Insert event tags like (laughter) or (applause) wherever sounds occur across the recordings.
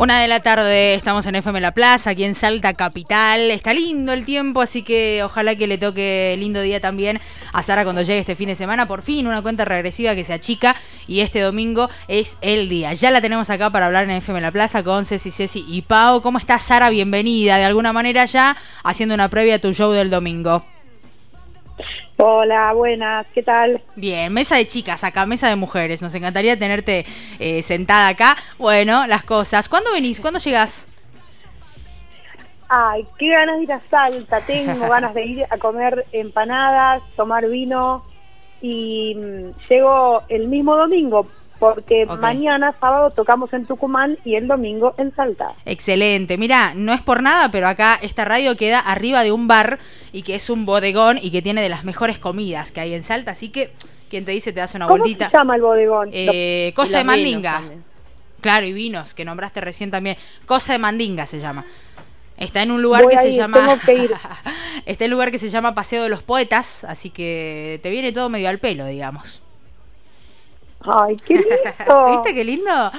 Una de la tarde estamos en FM La Plaza, aquí en Salta Capital. Está lindo el tiempo, así que ojalá que le toque lindo día también a Sara cuando llegue este fin de semana. Por fin, una cuenta regresiva que se achica y este domingo es el día. Ya la tenemos acá para hablar en FM La Plaza con Ceci, Ceci y Pau. ¿Cómo está Sara? Bienvenida. De alguna manera ya haciendo una previa a tu show del domingo. Hola, buenas, ¿qué tal? Bien, mesa de chicas acá, mesa de mujeres. Nos encantaría tenerte eh, sentada acá. Bueno, las cosas. ¿Cuándo venís? ¿Cuándo llegás? Ay, qué ganas de ir a Salta. Tengo (laughs) ganas de ir a comer empanadas, tomar vino y mm, llego el mismo domingo porque mañana sábado tocamos en Tucumán y el domingo en Salta. Excelente. Mira, no es por nada, pero acá esta radio queda arriba de un bar y que es un bodegón y que tiene de las mejores comidas que hay en Salta, así que quien te dice te das una ¿Cómo vueltita. se llama el bodegón? Eh, Cosa de Mandinga. Claro, y vinos, que nombraste recién también. Cosa de Mandinga se llama. Está en un lugar que se llama. (laughs) Está en un lugar que se llama Paseo de los Poetas, así que te viene todo medio al pelo, digamos. Ay, qué lindo. (laughs) ¿Viste qué lindo?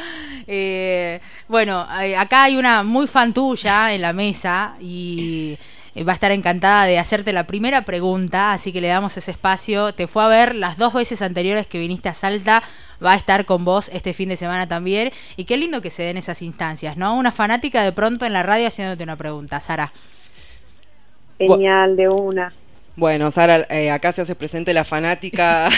Eh, bueno, eh, acá hay una muy fan tuya en la mesa y eh, va a estar encantada de hacerte la primera pregunta, así que le damos ese espacio. Te fue a ver las dos veces anteriores que viniste a Salta, va a estar con vos este fin de semana también. Y qué lindo que se den esas instancias, ¿no? Una fanática de pronto en la radio haciéndote una pregunta, Sara. Genial, de una. Bueno, Sara, eh, acá se hace presente la fanática.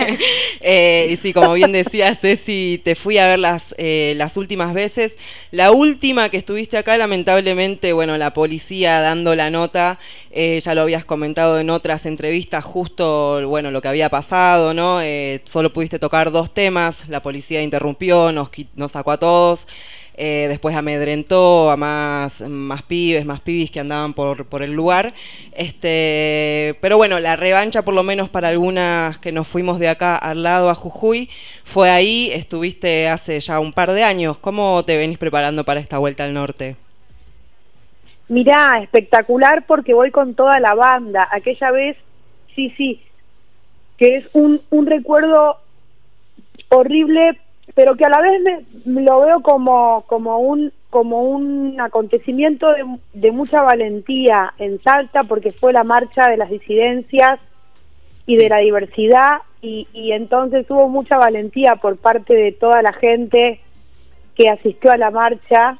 (laughs) eh, y sí, como bien decía Ceci, te fui a ver las, eh, las últimas veces. La última que estuviste acá, lamentablemente, bueno, la policía dando la nota, eh, ya lo habías comentado en otras entrevistas, justo, bueno, lo que había pasado, ¿no? solo pudiste tocar dos temas, la policía interrumpió, nos, nos sacó a todos. Eh, después amedrentó a más, más pibes, más pibis que andaban por, por el lugar. Este, pero bueno, la revancha, por lo menos para algunas que nos fuimos de acá al lado a Jujuy, fue ahí, estuviste hace ya un par de años. ¿Cómo te venís preparando para esta vuelta al norte? Mirá, espectacular porque voy con toda la banda. Aquella vez, sí, sí, que es un, un recuerdo horrible pero que a la vez me, lo veo como, como, un, como un acontecimiento de, mucha valentía en Salta, porque fue la marcha de las disidencias y de la diversidad, y, y entonces hubo mucha valentía por parte de toda la gente que asistió a la marcha,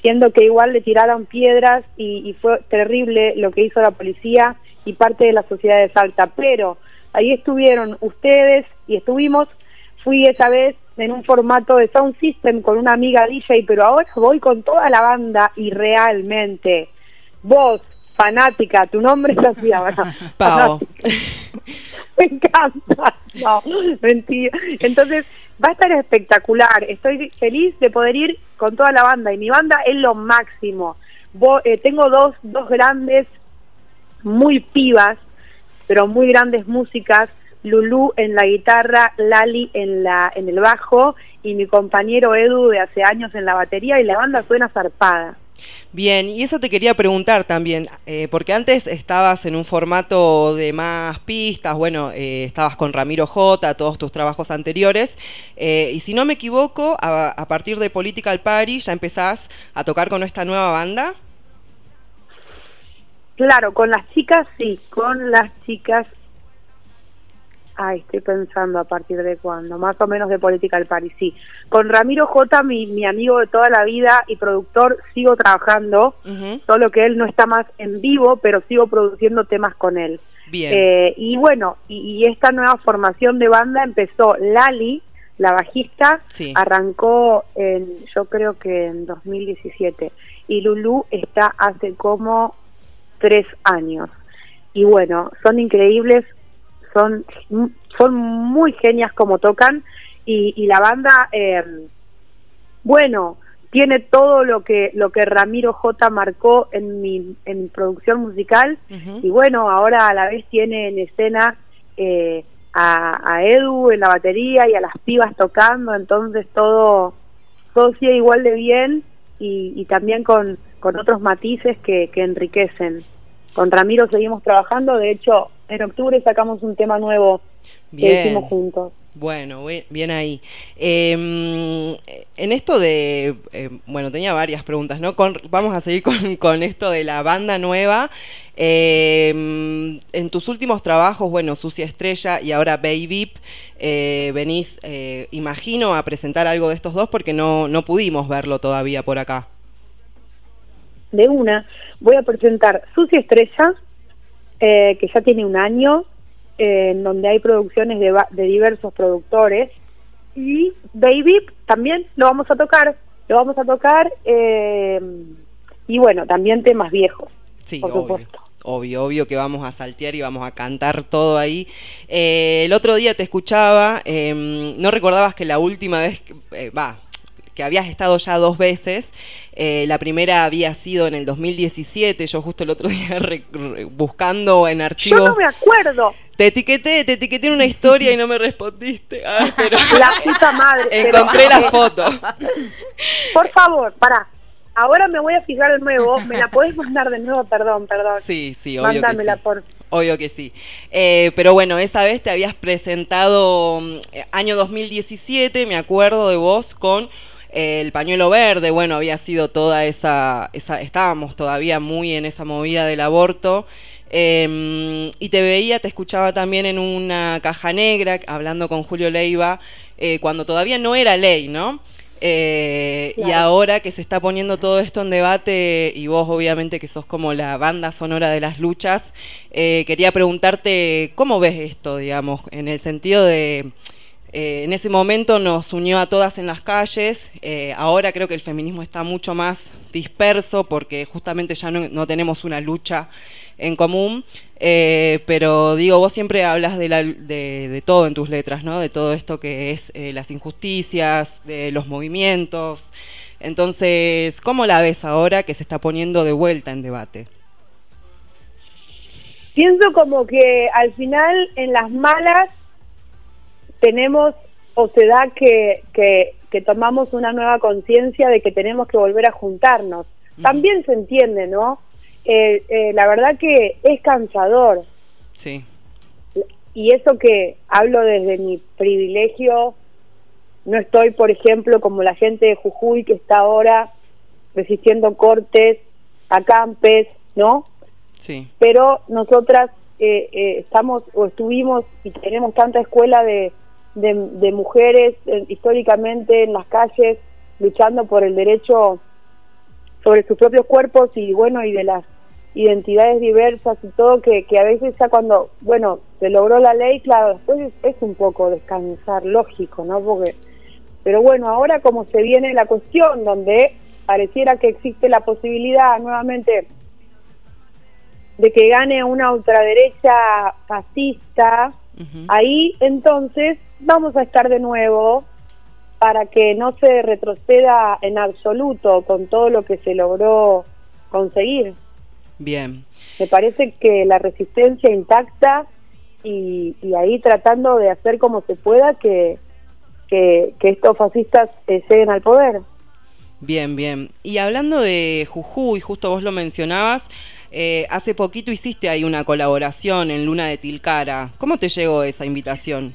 siendo que igual le tiraron piedras y, y fue terrible lo que hizo la policía y parte de la sociedad de Salta. Pero ahí estuvieron ustedes y estuvimos, fui esa vez en un formato de sound system con una amiga DJ, pero ahora voy con toda la banda y realmente vos, fanática, tu nombre es así ahora. (laughs) Pau. (laughs) Me encanta. No, mentira. Entonces, va a estar espectacular. Estoy feliz de poder ir con toda la banda y mi banda es lo máximo. Eh, tengo dos, dos grandes, muy pibas, pero muy grandes músicas Lulú en la guitarra, Lali en, la, en el bajo y mi compañero Edu de hace años en la batería y la banda suena zarpada. Bien, y eso te quería preguntar también, eh, porque antes estabas en un formato de más pistas, bueno, eh, estabas con Ramiro J, todos tus trabajos anteriores, eh, y si no me equivoco, a, a, partir de Political Party ya empezás a tocar con esta nueva banda. Claro, con las chicas sí, con las chicas Ay, estoy pensando a partir de cuándo, más o menos de política al París, sí. Con Ramiro J, mi, mi amigo de toda la vida y productor, sigo trabajando, solo que él no está más en vivo, pero sigo produciendo temas con él. Bien. Eh, y bueno, y, esta nueva formación de banda empezó Lali, la bajista, arrancó en, yo creo que en 2017, y Lulu está hace como tres años. Y bueno, son increíbles, son, son muy genias como tocan y, la banda, eh, bueno, tiene todo lo que lo que Ramiro J marcó en mi en producción musical y bueno ahora a la vez tiene en escena eh, a, Edu en la batería y a las pibas tocando entonces todo todo sigue igual de bien y, también con, con otros matices que, que enriquecen. Con Ramiro seguimos trabajando de hecho en octubre sacamos un tema nuevo que hicimos juntos. Bueno, bien ahí. Em, en esto de, eh, bueno, tenía varias preguntas, ¿no? vamos a seguir con, esto de la banda nueva. Em, en tus últimos trabajos, bueno, Sucia Estrella y ahora Baby, eh, venís, eh, imagino, a presentar algo de estos dos porque no, no pudimos verlo todavía por acá. De una, voy a presentar Sucia Estrella, que ya tiene un año, en donde hay producciones de, de diversos productores. Y Baby también lo vamos a tocar, lo vamos a tocar, eh, y bueno, también temas viejos, sí, por obvio. supuesto. Obvio, obvio que vamos a saltear y vamos a cantar todo ahí. Eh, el otro día te escuchaba, em, no recordabas que la última vez, eh, va, que habías estado ya dos veces. Eh, la primera había sido en el 2017, yo justo el otro (laughs) día buscando en archivos. Yo no me acuerdo. Te etiqueté, te etiqueté en una historia y no me respondiste. Ah, (laughs) la puta madre. Encontré la (laughs) foto. Por favor, para. Ahora me voy a fijar de nuevo. ¿Me la podés mandar de nuevo? Perdón, perdón. Sí, sí, obvio que sí. por Obvio que sí. Eh, pero bueno, esa vez te habías presentado mm, año 2017, me acuerdo de vos, con el pañuelo verde, bueno, había sido toda esa, esa estábamos todavía muy en esa movida del aborto. Em, y te veía, te escuchaba también en una caja negra, hablando con Julio Leiva, eh, cuando todavía no era ley, ¿no? Eh, y ahora que se está poniendo todo esto en debate, y vos obviamente que sos como la banda sonora de las luchas, eh, quería preguntarte cómo ves esto, digamos, en el sentido de eh, en ese momento nos unió a todas en las calles, eh, ahora creo que el feminismo está mucho más disperso porque justamente ya no, tenemos una lucha en común, eh, pero digo, vos siempre hablas de, de, todo en tus letras, ¿no? de todo esto que es las injusticias, de los movimientos, entonces, ¿cómo la ves ahora que se está poniendo de vuelta en debate? Pienso como que al final en las malas tenemos o se da que, que, tomamos una nueva conciencia de que tenemos que volver a juntarnos. También se entiende, ¿no? Eh, eh, la verdad que es cansador. Sí. Y eso que hablo desde mi privilegio, no estoy, por ejemplo, como la gente de Jujuy que está ahora resistiendo cortes, acampes, ¿no? Sí. Pero nosotras eh, estamos o estuvimos y tenemos tanta escuela de, de, mujeres eh, históricamente en las calles luchando por el derecho sobre sus propios cuerpos y bueno y de las identidades diversas y todo que, que a veces ya cuando bueno se logró la ley claro después es, un poco descansar lógico no porque pero bueno ahora como se viene la cuestión donde pareciera que existe la posibilidad nuevamente de que gane una ultraderecha fascista ahí entonces vamos a estar de nuevo para que no se retroceda en absoluto con todo lo que se logró conseguir. Bien. Me parece que la resistencia intacta y, ahí tratando de hacer como se pueda que, que, estos fascistas eh, lleguen al poder. Bien, bien. Y hablando de Jujuy, justo vos lo mencionabas, eh, hace poquito hiciste ahí una colaboración en Luna de Tilcara. ¿Cómo te llegó esa invitación?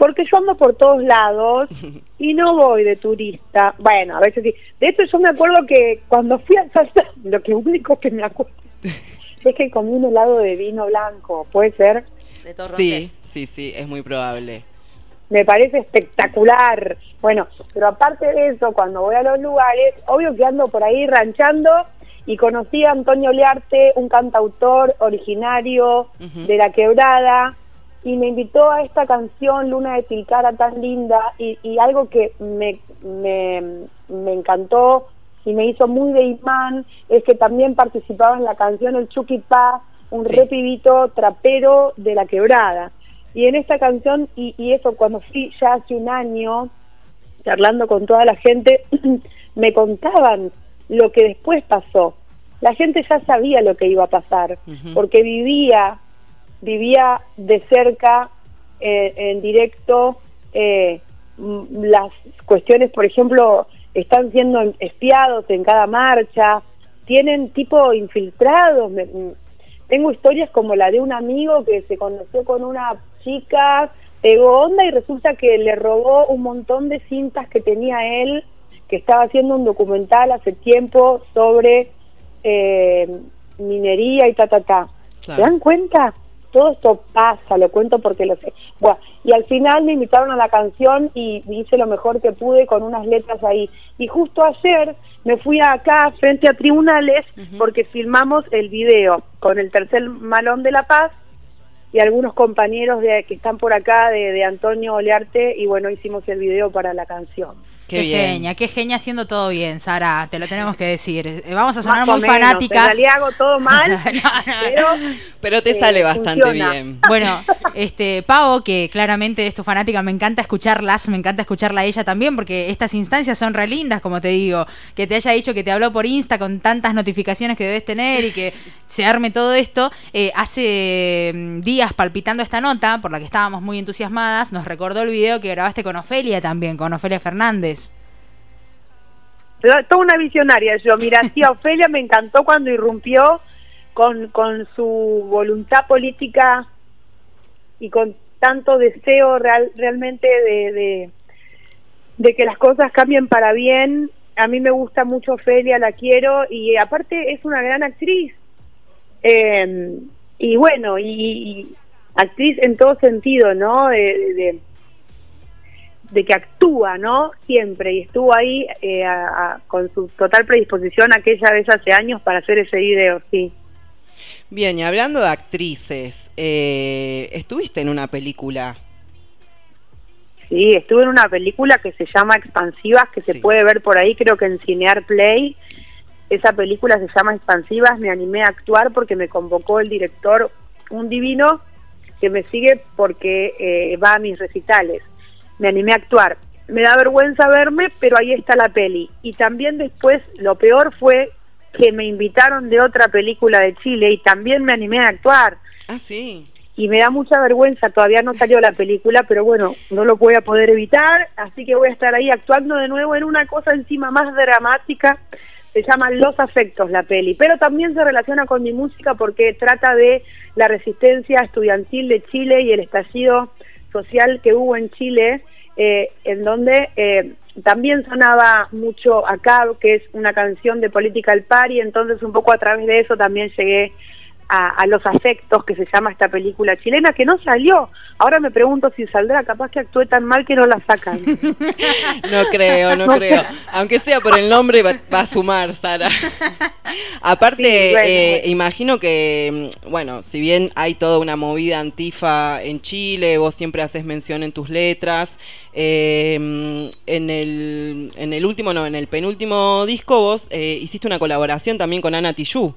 Porque yo ando por todos lados (laughs) y no voy de turista. Bueno, a veces sí. De hecho, yo me acuerdo que cuando fui a Salta, (laughs) lo que único que me acuerdo (laughs) es que comí un helado de vino blanco, ¿puede ser? De sí, sí, sí, es muy probable. Me parece espectacular. Bueno, pero aparte de eso, cuando voy a los lugares, obvio que ando por ahí ranchando y conocí a Antonio Learte, un cantautor originario de La Quebrada, y me invitó a esta canción Luna de Tilcara tan linda y, algo que me, me, encantó y me hizo muy de imán es que también participaba en la canción El Chucky Pa, un repibito trapero de la quebrada. Y en esta canción, y, y eso cuando fui ya hace un año, charlando con toda la gente, (clears throat) me contaban lo que después pasó. La gente ya sabía lo que iba a pasar, porque vivía vivía de cerca, eh, en directo, eh, las cuestiones, por ejemplo, están siendo espiados en cada marcha, tienen tipo infiltrados. tengo historias como la de un amigo que se conoció con una chica Ego Onda y resulta que le robó un montón de cintas que tenía él, que estaba haciendo un documental hace tiempo sobre eh, minería y ta, ta, ta. ¿Se dan cuenta? Todo esto pasa, lo cuento porque lo sé. Bueno, y al final me invitaron a la canción y hice lo mejor que pude con unas letras ahí. Y justo ayer me fui acá frente a tribunales porque filmamos el video con el tercer malón de La Paz y algunos compañeros de, que están por acá de, de Antonio Olearte y bueno, hicimos el video para la canción. Qué, genia, qué genia haciendo todo bien, Sara, te lo tenemos que decir. Eh, vamos a sonar muy fanáticas. En hago todo mal, (laughs) pero, te sale bastante bien. Bueno, este Pau, que claramente es tu fanática, me encanta escucharlas, me encanta escucharla a ella también, porque estas instancias son re lindas, como te digo. Que te haya dicho que te habló por Insta con tantas notificaciones que debes tener y que se arme todo esto. Eh, hace mm, días palpitando esta nota, por la que estábamos muy entusiasmadas, nos recordó el video que grabaste con Ofelia también, con Ofelia Fernández. Toda una visionaria yo. Mira, sí, Ofelia me encantó cuando irrumpió con, con su voluntad política y con tanto deseo real, realmente de, de, que las cosas cambien para bien. A mí me gusta mucho Ofelia, la quiero y aparte es una gran actriz. Eh, y bueno, y, actriz en todo sentido, ¿no? de, de que actúa, ¿no? Siempre, y estuvo ahí eh, con su total predisposición aquella vez hace años para hacer ese video, sí. Bien, y hablando de actrices, eh, ¿estuviste en una película? Sí, estuve en una película que se llama Expansivas, que se puede ver por ahí, creo que en Cinear Play. Esa película se llama Expansivas, me animé a actuar porque me convocó el director, un divino, que me sigue porque eh, va a mis recitales me animé a actuar. Me da vergüenza verme, pero ahí está la peli. Y también después, lo peor fue que me invitaron de otra película de Chile y también me animé a actuar. Ah, sí. Y me da mucha vergüenza, todavía no salió la película, pero bueno, no lo voy a poder evitar, así que voy a estar ahí actuando de nuevo en una cosa encima más dramática. Se llama Los Afectos la peli, pero también se relaciona con mi música porque trata de la resistencia estudiantil de Chile y el estallido social que hubo en Chile, eh, en donde eh, también sonaba mucho acá, que es una canción de Political Party, entonces un poco a través de eso también llegué a, los afectos que se llama esta película chilena que no salió. Ahora me pregunto si saldrá, capaz que actúe tan mal que no la sacan. (laughs) no creo, no, (laughs) creo. Aunque sea por el nombre va, a sumar, Sara. (laughs) Aparte, eh, imagino que, mm, bueno, si bien hay toda una movida antifa en Chile, vos siempre haces mención en tus letras, eh, mm, en, el, en el último, no, en el penúltimo disco vos eh, hiciste una colaboración también con Ana Tijoux.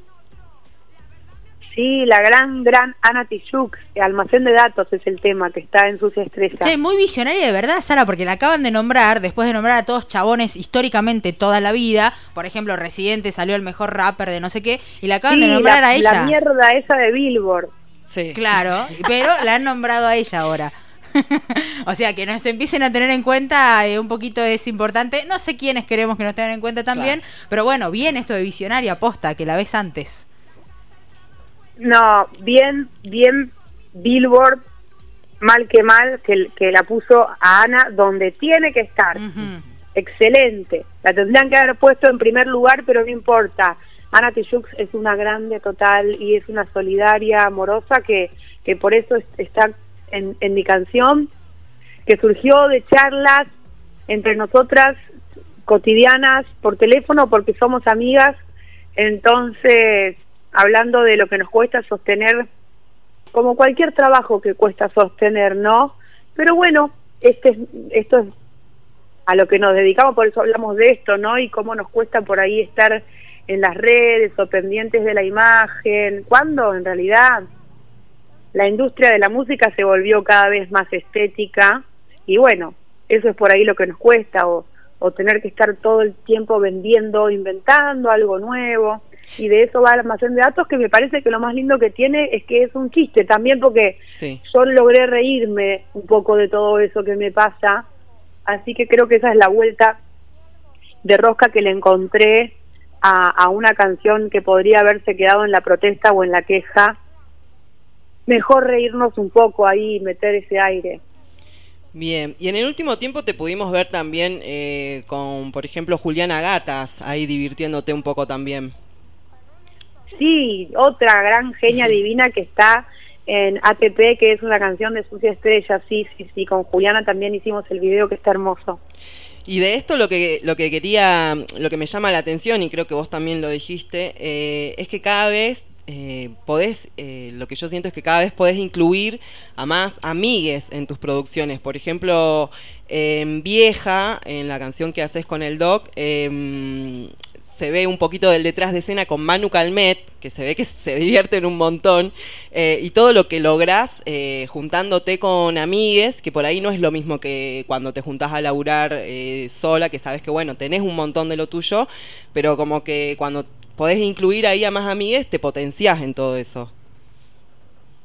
Sí, la gran, gran Ana Tijoux, almacén de datos es el tema que está en sus estrellas. Sí, muy visionaria de verdad, Sara, porque la acaban de nombrar, después de nombrar a todos chabones históricamente toda la vida, por ejemplo, Residente salió el mejor rapper de no sé qué, y la acaban de nombrar a ella. La mierda esa de Billboard. Sí. Claro, pero la han nombrado a ella ahora. (laughs) o sea, que nos empiecen a tener en cuenta eh, un poquito es importante. No sé quiénes queremos que nos tengan en cuenta también, pero bueno, bien esto de visionaria, aposta, que la ves antes. No, bien, bien Billboard, mal que mal, que, que la puso a Ana donde tiene que estar. Excelente. La tendrían que haber puesto en primer lugar, pero no importa. Ana Tijoux es una grande total y es una solidaria, amorosa, que, que por eso está en, en mi canción, que surgió de charlas entre nosotras cotidianas por teléfono porque somos amigas. Entonces, hablando de lo que nos cuesta sostener, como cualquier trabajo que cuesta sostener, ¿no? Pero bueno, este, esto es a lo que nos dedicamos, por eso hablamos de esto, ¿no? Y cómo nos cuesta por ahí estar en las redes o pendientes de la imagen, cuando en realidad la industria de la música se volvió cada vez más estética y bueno, eso es por ahí lo que nos cuesta o, o tener que estar todo el tiempo vendiendo, inventando algo nuevo y de eso va el almacén de datos que me parece que lo más lindo que tiene es que es un chiste también porque yo logré reírme un poco de todo eso que me pasa así que creo que esa es la vuelta de rosca que le encontré a, a una canción que podría haberse quedado en la protesta o en la queja. Mejor reírnos un poco ahí meter ese aire. Bien, y en el último tiempo te pudimos ver también eh, con, por ejemplo, Juliana Gatas, ahí divirtiéndote un poco también. Sí, otra gran genia divina que está en ATP, que es una canción de Sucia Estrella, sí, sí, sí, con Juliana también hicimos el video que está hermoso. Y de esto lo que, lo que quería, lo que me llama la atención, y creo que vos también lo dijiste, eh, es que cada vez eh, podés, eh, lo que yo siento es que cada vez podés incluir a más amigues en tus producciones. Por ejemplo, en Vieja, en la canción que haces con el Doc, em, se ve un poquito del detrás de escena con Manu Calmet, que se ve que se divierten un montón, eh, y todo lo que lográs eh, juntándote con amigues, que por ahí no es lo mismo que cuando te juntás a laburar eh, sola, que sabes que bueno, tenés un montón de lo tuyo, pero como que cuando podés incluir ahí a más amigues, te potenciás en todo eso.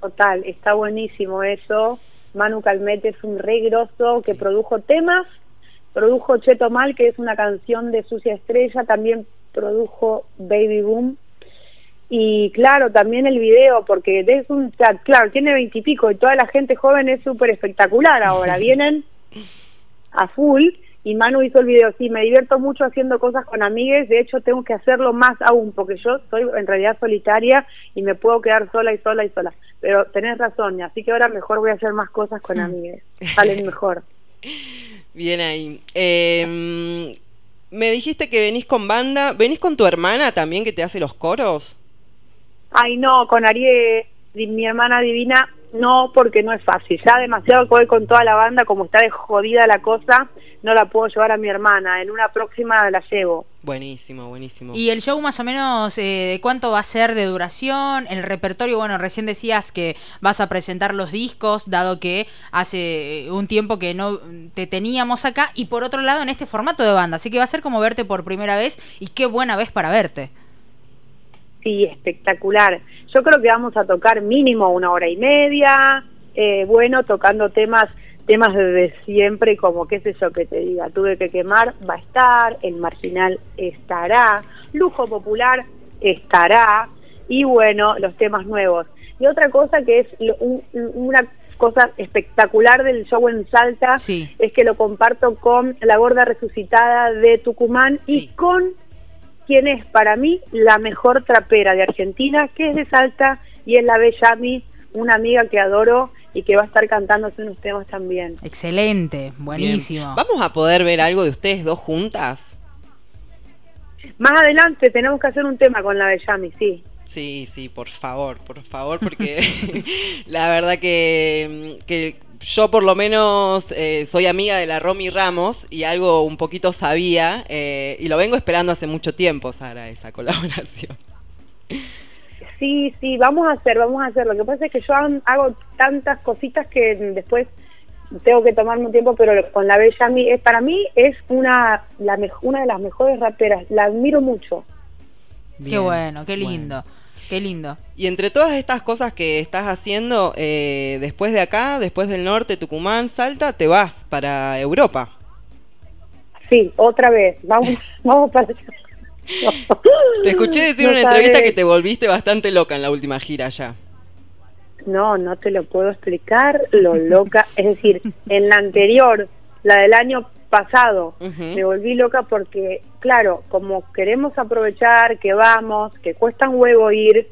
Total, está buenísimo eso. Manu Calmet es un re grosso que produjo temas, produjo Cheto Mal, que es una canción de Sucia Estrella, también produjo Baby Boom. Y claro, también el video, porque es un chat, claro, tiene veintipico y, toda la gente joven es súper espectacular ahora. (laughs) Vienen a full y Manu hizo el video. Sí, me divierto mucho haciendo cosas con amigues. De hecho, tengo que hacerlo más aún, porque yo soy en realidad solitaria y me puedo quedar sola y sola y sola. Pero tenés razón, así que ahora mejor voy a hacer más cosas con amigues. Salen mejor. (laughs) Bien ahí. Eh, me dijiste que venís con banda. ¿Venís con tu hermana también que te hace los coros? Ay, no, con Ariel, mi hermana divina, no, porque no es fácil. Ya demasiado voy con toda la banda, como está de jodida la cosa, no la puedo llevar a mi hermana. En una próxima la llevo. Buenísimo, buenísimo. ¿Y el show más o menos eh, de cuánto va a ser de duración? El repertorio, bueno, recién decías que vas a presentar los discos, dado que hace eh, un tiempo que no te teníamos acá, y por otro lado en este formato de banda, así que va a ser como verte por primera vez y qué buena vez para verte. Sí, espectacular. Yo creo que vamos a tocar mínimo una hora y media, eh, bueno, tocando temas temas desde siempre, como qué sé yo que te diga, tuve que quemar, va a estar, el marginal estará, lujo popular estará, y bueno, los temas nuevos. Y otra cosa que es una cosa espectacular del show en Salta es que lo comparto con la gorda resucitada de Tucumán y con quien es para mí la mejor trapera de Argentina, que es de Salta y es la Bellami, una amiga que adoro y que va a estar cantándose unos temas también. Excelente, buenísimo. ¿Vamos a poder ver algo de ustedes dos juntas? Más adelante tenemos que hacer un tema con la Bellami, sí. Sí, sí, por favor, por favor, porque (laughs) la verdad que, que, yo por lo menos eh, soy amiga de la Romy Ramos y algo un poquito sabía eh, y lo vengo esperando hace mucho tiempo, Sara, esa colaboración. Sí, sí, vamos a hacer, vamos a hacer. Lo que pasa es que yo hago tantas cositas que después tengo que tomarme un tiempo, pero con la Bella es para mí es una la una de las mejores raperas. La admiro mucho. qué bueno, qué lindo. Qué lindo. Y entre todas estas cosas que estás haciendo, eh, después de acá, después del norte, Tucumán, Salta, te vas para Europa. Sí, otra vez. Vamos, (laughs) vamos para Te escuché decir en una entrevista que te volviste bastante loca en la última gira ya. No, no te lo puedo explicar lo loca. Es decir, en la anterior, la del año pasado, me volví loca porque, claro, como queremos aprovechar que vamos, que cuesta un huevo ir,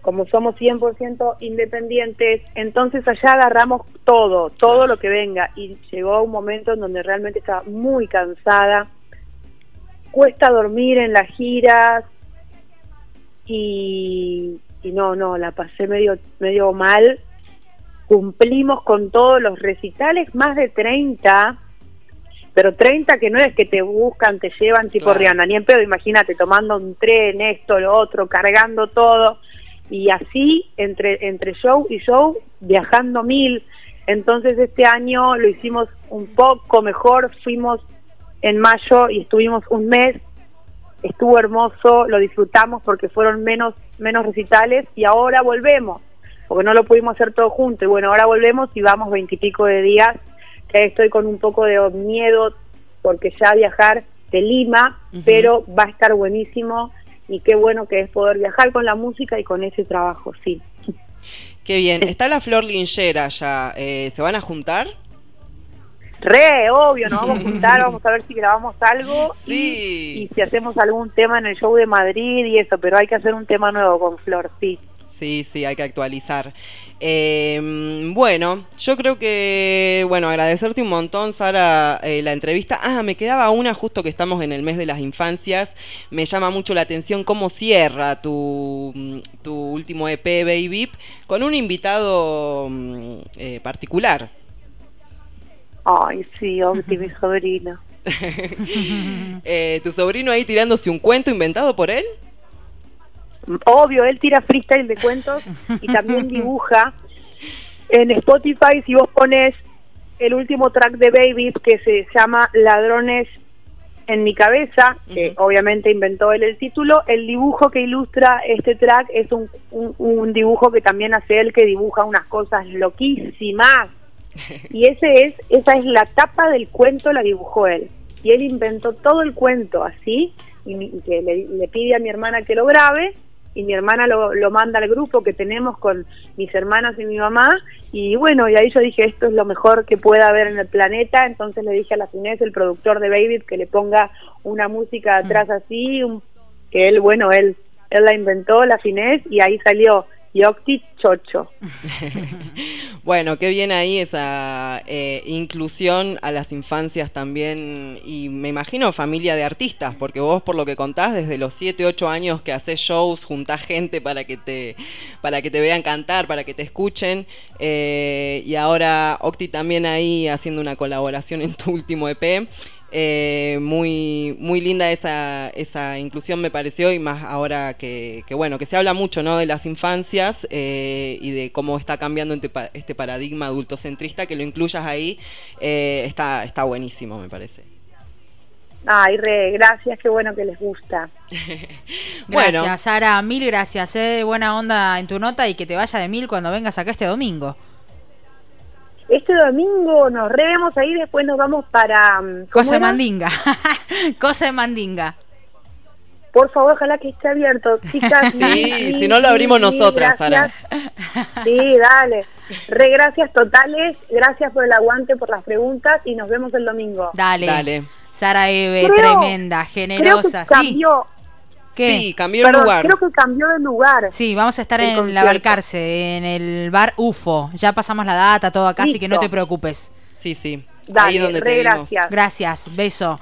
como somos 100% independientes, entonces allá agarramos todo, todo lo que venga. Y llegó un momento en donde realmente estaba muy cansada cuesta dormir en las giras y, no, no, la pasé medio, medio mal. Cumplimos con todos los recitales, más de 30, pero 30 que no es que te buscan, te llevan tipo Rihanna, ni en pedo, imagínate, tomando un tren, esto, lo otro, cargando todo, y así entre, entre show y show, viajando mil. Entonces este año lo hicimos un poco mejor, fuimos en mayo y estuvimos un mes, estuvo hermoso, lo disfrutamos porque fueron menos, menos recitales y ahora volvemos, porque no lo pudimos hacer todo junto y bueno, ahora volvemos y vamos veintipico de días, que estoy con un poco de miedo porque ya viajar de Lima, pero va a estar buenísimo y qué bueno que es poder viajar con la música y con ese trabajo, sí. Qué bien. Está la Flor Linchera ya. Eh, ¿Se van a juntar? Re, obvio, nos vamos a juntar, (laughs) vamos a ver si grabamos algo Sí. y, y si hacemos algún tema en el show de Madrid y eso, pero hay que hacer un tema nuevo con Flor, sí. Sí, sí, hay que actualizar. Eh, bueno, yo creo que, bueno, agradecerte un montón, Sara, eh, la entrevista. Ah, me quedaba una justo que estamos en el mes de las infancias. Me llama mucho la atención cómo cierra tu, mm, tu último EP, Baby, con un invitado mm, eh, particular. Ay, sí, Octi, mi (laughs) sobrino. (laughs) Eh, tu sobrino ahí tirándose un cuento inventado por él. Obvio, él tira freestyle de cuentos y también dibuja. En Spotify, si vos pones el último track de Baby, que se llama Ladrones en mi cabeza, que obviamente inventó él el título, el dibujo que ilustra este track es un, un, un dibujo que también hace él, que dibuja unas cosas loquísimas. Y ese es, esa es la tapa del cuento, la dibujó él. Y él inventó todo el cuento así, y, y que le, le pide a mi hermana que lo grabe, y mi hermana lo, lo manda al grupo que tenemos con mis hermanas y mi mamá, y bueno, y ahí yo dije, esto es lo mejor que pueda haber en el planeta, entonces le dije a la Finés, el productor de Baby, que le ponga una música atrás así, un- que él, bueno, él, él la inventó, la Finés, y ahí salió Yocti Chocho. (laughs) Bueno, qué bien ahí esa eh, inclusión a las infancias también y me imagino familia de artistas, porque vos por lo que contás desde los 7, 8 años que haces shows, juntás gente para que te para que te vean cantar, para que te escuchen eh, y ahora Octi también ahí haciendo una colaboración en tu último EP. Eh, muy muy linda esa, esa inclusión me pareció y más ahora que, que, bueno que se habla mucho no de las infancias eh, y de cómo está cambiando este, pa- este paradigma adultocentrista que lo incluyas ahí eh, está está buenísimo me parece Ay, re, gracias, qué bueno que les gusta. (laughs) Gracias, Bueno. Sara, mil gracias. Eh, buena onda en tu nota y que te vaya de mil cuando vengas acá este domingo. Este domingo nos revemos ahí, después nos vamos para... mm, ¿cómo Cosa de era? mandinga. (laughs) Cosa de mandinga. Por favor, ojalá que esté abierto, (laughs) chicas. Sí, si no lo abrimos nosotras, Sara. Sí, dale. Re, gracias totales, gracias por el aguante, por las preguntas y nos vemos el domingo. Dale. Dale. Sara Eve, Creo- tremenda, generosa. Creo que Sí. ¿Qué? sí cambió el perdón, lugar creo que cambió de lugar. Sí, vamos a estar en concierto. la Balcarce, en el bar UFO. Ya pasamos la data, todo acá, así que no te preocupes. sí sí ahí Dale, donde re, te vimos gracias. Gracias, beso.